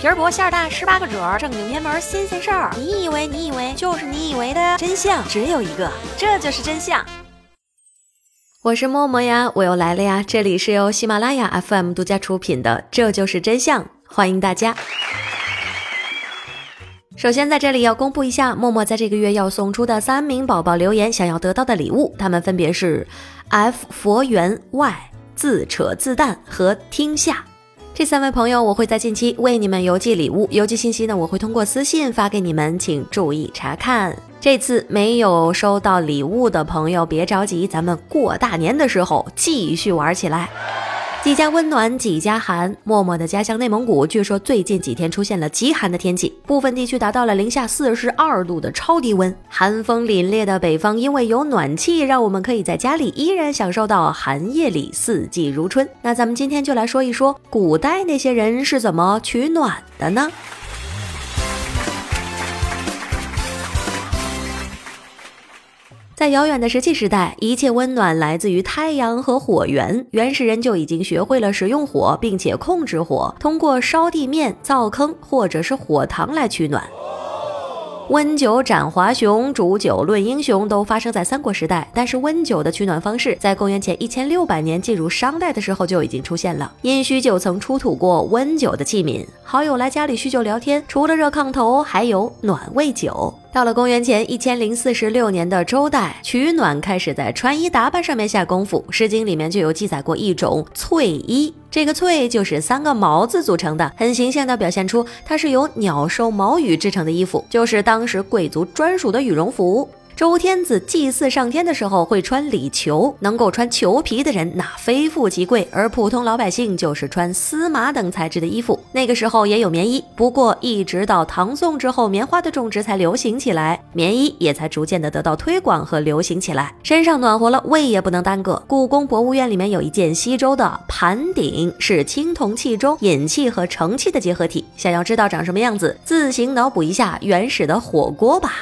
皮儿薄馅儿大，十八个褶儿，正经偏门新鲜事儿。你以为你以为就是你以为的真相只有一个，这就是真相。我是默默呀，我又来了呀。这里是由喜马拉雅 FM 独家出品的《这就是真相》，欢迎大家。首先在这里要公布一下默默在这个月要送出的三名宝宝留言想要得到的礼物，他们分别是 F 佛缘 Y 自扯自淡和听下。这三位朋友，我会在近期为你们邮寄礼物，邮寄信息呢，我会通过私信发给你们，请注意查看。这次没有收到礼物的朋友，别着急，咱们过大年的时候继续玩起来。几家温暖几家寒，默默的家乡内蒙古，据说最近几天出现了极寒的天气，部分地区达到了零下四十二度的超低温。寒风凛冽的北方，因为有暖气，让我们可以在家里依然享受到寒夜里四季如春。那咱们今天就来说一说，古代那些人是怎么取暖的呢？在遥远的石器时代，一切温暖来自于太阳和火源。原始人就已经学会了使用火，并且控制火，通过烧地面、造坑或者是火塘来取暖。温酒斩华雄，煮酒论英雄，都发生在三国时代。但是温酒的取暖方式，在公元前一千六百年进入商代的时候就已经出现了。殷墟就曾出土过温酒的器皿，好友来家里叙旧聊天，除了热炕头，还有暖胃酒。到了公元前一千零四十六年的周代，取暖开始在穿衣打扮上面下功夫，《诗经》里面就有记载过一种翠衣，这个翠就是三个毛字组成的，很形象地表现出它是由鸟兽毛羽制成的衣服，就是当时贵族专属的羽绒服。周天子祭祀上天的时候会穿礼裘，能够穿裘皮的人那非富即贵，而普通老百姓就是穿丝麻等材质的衣服。那个时候也有棉衣，不过一直到唐宋之后，棉花的种植才流行起来，棉衣也才逐渐的得到推广和流行起来。身上暖和了，胃也不能耽搁。故宫博物院里面有一件西周的盘鼎，是青铜器中引器和盛器的结合体。想要知道长什么样子，自行脑补一下原始的火锅吧。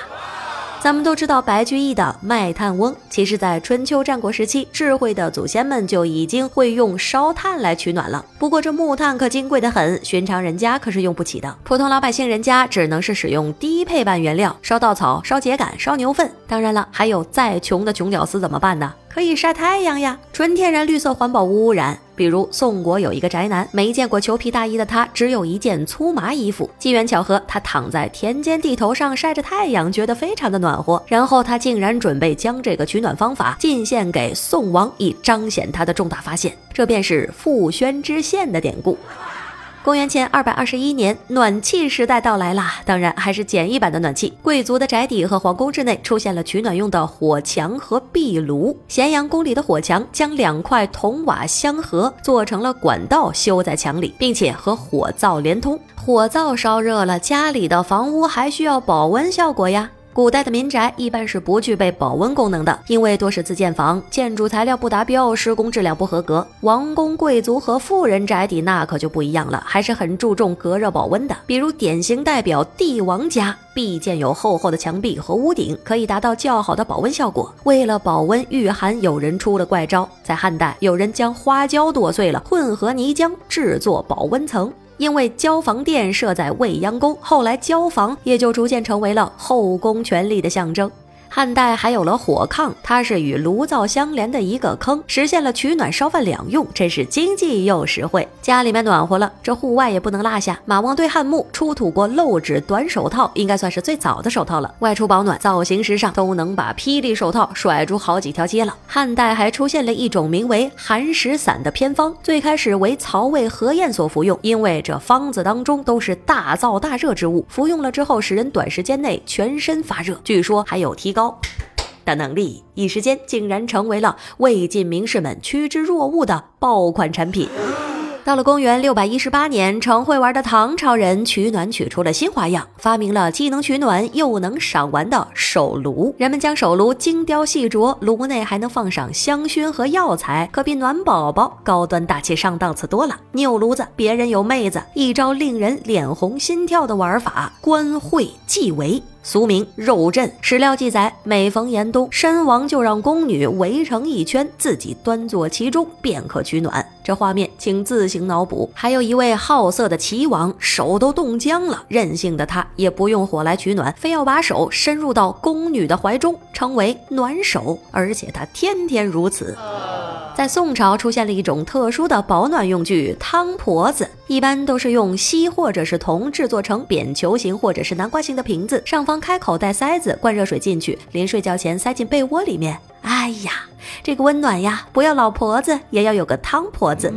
咱们都知道白居易的卖炭翁，其实，在春秋战国时期，智慧的祖先们就已经会用烧炭来取暖了。不过这木炭可金贵的很，寻常人家可是用不起的。普通老百姓人家只能是使用低配版原料，烧稻草、烧秸秆、烧牛粪。当然了，还有再穷的穷屌丝怎么办呢？可以晒太阳呀，纯天然、绿色、环保、无污染。比如宋国有一个宅男，没见过裘皮大衣的他，只有一件粗麻衣服。机缘巧合，他躺在田间地头上晒着太阳，觉得非常的暖和。然后他竟然准备将这个取暖方法进献给宋王，以彰显他的重大发现。这便是傅宣之献的典故。公元前二百二十一年，暖气时代到来啦！当然还是简易版的暖气。贵族的宅邸和皇宫之内出现了取暖用的火墙和壁炉。咸阳宫里的火墙将两块铜瓦相合，做成了管道，修在墙里，并且和火灶连通。火灶烧热了，家里的房屋还需要保温效果呀。古代的民宅一般是不具备保温功能的，因为多是自建房，建筑材料不达标，施工质量不合格。王公贵族和富人宅邸那可就不一样了，还是很注重隔热保温的。比如典型代表帝王家，必建有厚厚的墙壁和屋顶，可以达到较好的保温效果。为了保温御寒，有人出了怪招，在汉代，有人将花椒剁碎了，混合泥浆制作保温层。因为交房殿设在未央宫，后来交房也就逐渐成为了后宫权力的象征。汉代还有了火炕，它是与炉灶相连的一个坑，实现了取暖烧饭两用，真是经济又实惠。家里面暖和了，这户外也不能落下。马王堆汉墓出土过漏指短手套，应该算是最早的手套了。外出保暖，造型时尚，都能把霹雳手套甩出好几条街了。汉代还出现了一种名为寒食散的偏方，最开始为曹魏何晏所服用，因为这方子当中都是大燥大热之物，服用了之后使人短时间内全身发热，据说还有提高。的能力，一时间竟然成为了魏晋名士们趋之若鹜的爆款产品。到了公元六百一十八年，成会玩的唐朝人取暖取出了新花样，发明了既能取暖又能赏玩的手炉。人们将手炉精雕细琢，炉内还能放上香薰和药材，可比暖宝宝高端大气上档次多了。你有炉子，别人有妹子，一招令人脸红心跳的玩法——观会祭围。俗名肉阵。史料记载，每逢严冬，身王就让宫女围成一圈，自己端坐其中，便可取暖。这画面请自行脑补。还有一位好色的齐王，手都冻僵了，任性的他也不用火来取暖，非要把手伸入到宫女的怀中，称为暖手，而且他天天如此。在宋朝出现了一种特殊的保暖用具——汤婆子，一般都是用锡或者是铜制作成扁球形或者是南瓜形的瓶子，上方开口带塞子，灌热水进去，临睡觉前塞进被窝里面。哎呀，这个温暖呀！不要老婆子，也要有个汤婆子。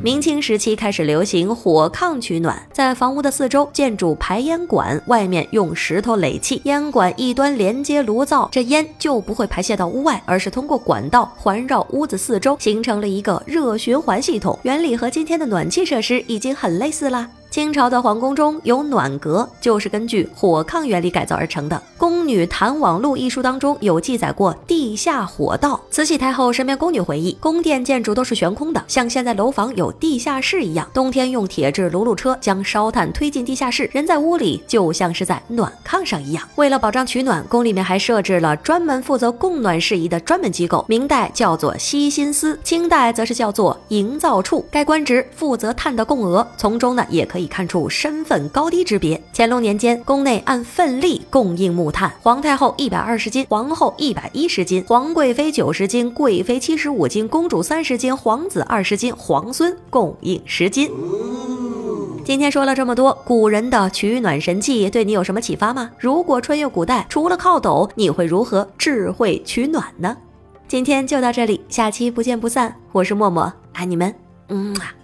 明清时期开始流行火炕取暖，在房屋的四周建筑排烟管，外面用石头垒砌，烟管一端连接炉灶，这烟就不会排泄到屋外，而是通过管道环绕屋子四周，形成了一个热循环系统。原理和今天的暖气设施已经很类似啦。清朝的皇宫中有暖阁，就是根据火炕原理改造而成的。《宫女谈网录》一书当中有记载过地下火道。慈禧太后身边宫女回忆，宫殿建筑都是悬空的，像现在楼房有地下室一样。冬天用铁制炉炉车将烧炭推进地下室，人在屋里就像是在暖炕上一样。为了保障取暖，宫里面还设置了专门负责供暖事宜的专门机构。明代叫做西心司，清代则是叫做营造处。该官职负责炭的供额，从中呢也可以。可以看出身份高低之别。乾隆年间，宫内按份例供应木炭，皇太后一百二十斤，皇后一百一十斤，皇贵妃九十斤，贵妃七十五斤，公主三十斤，皇子二十斤，皇孙供应十斤。今天说了这么多古人的取暖神器，对你有什么启发吗？如果穿越古代，除了靠斗，你会如何智慧取暖呢？今天就到这里，下期不见不散。我是默默，爱你们，嗯啊。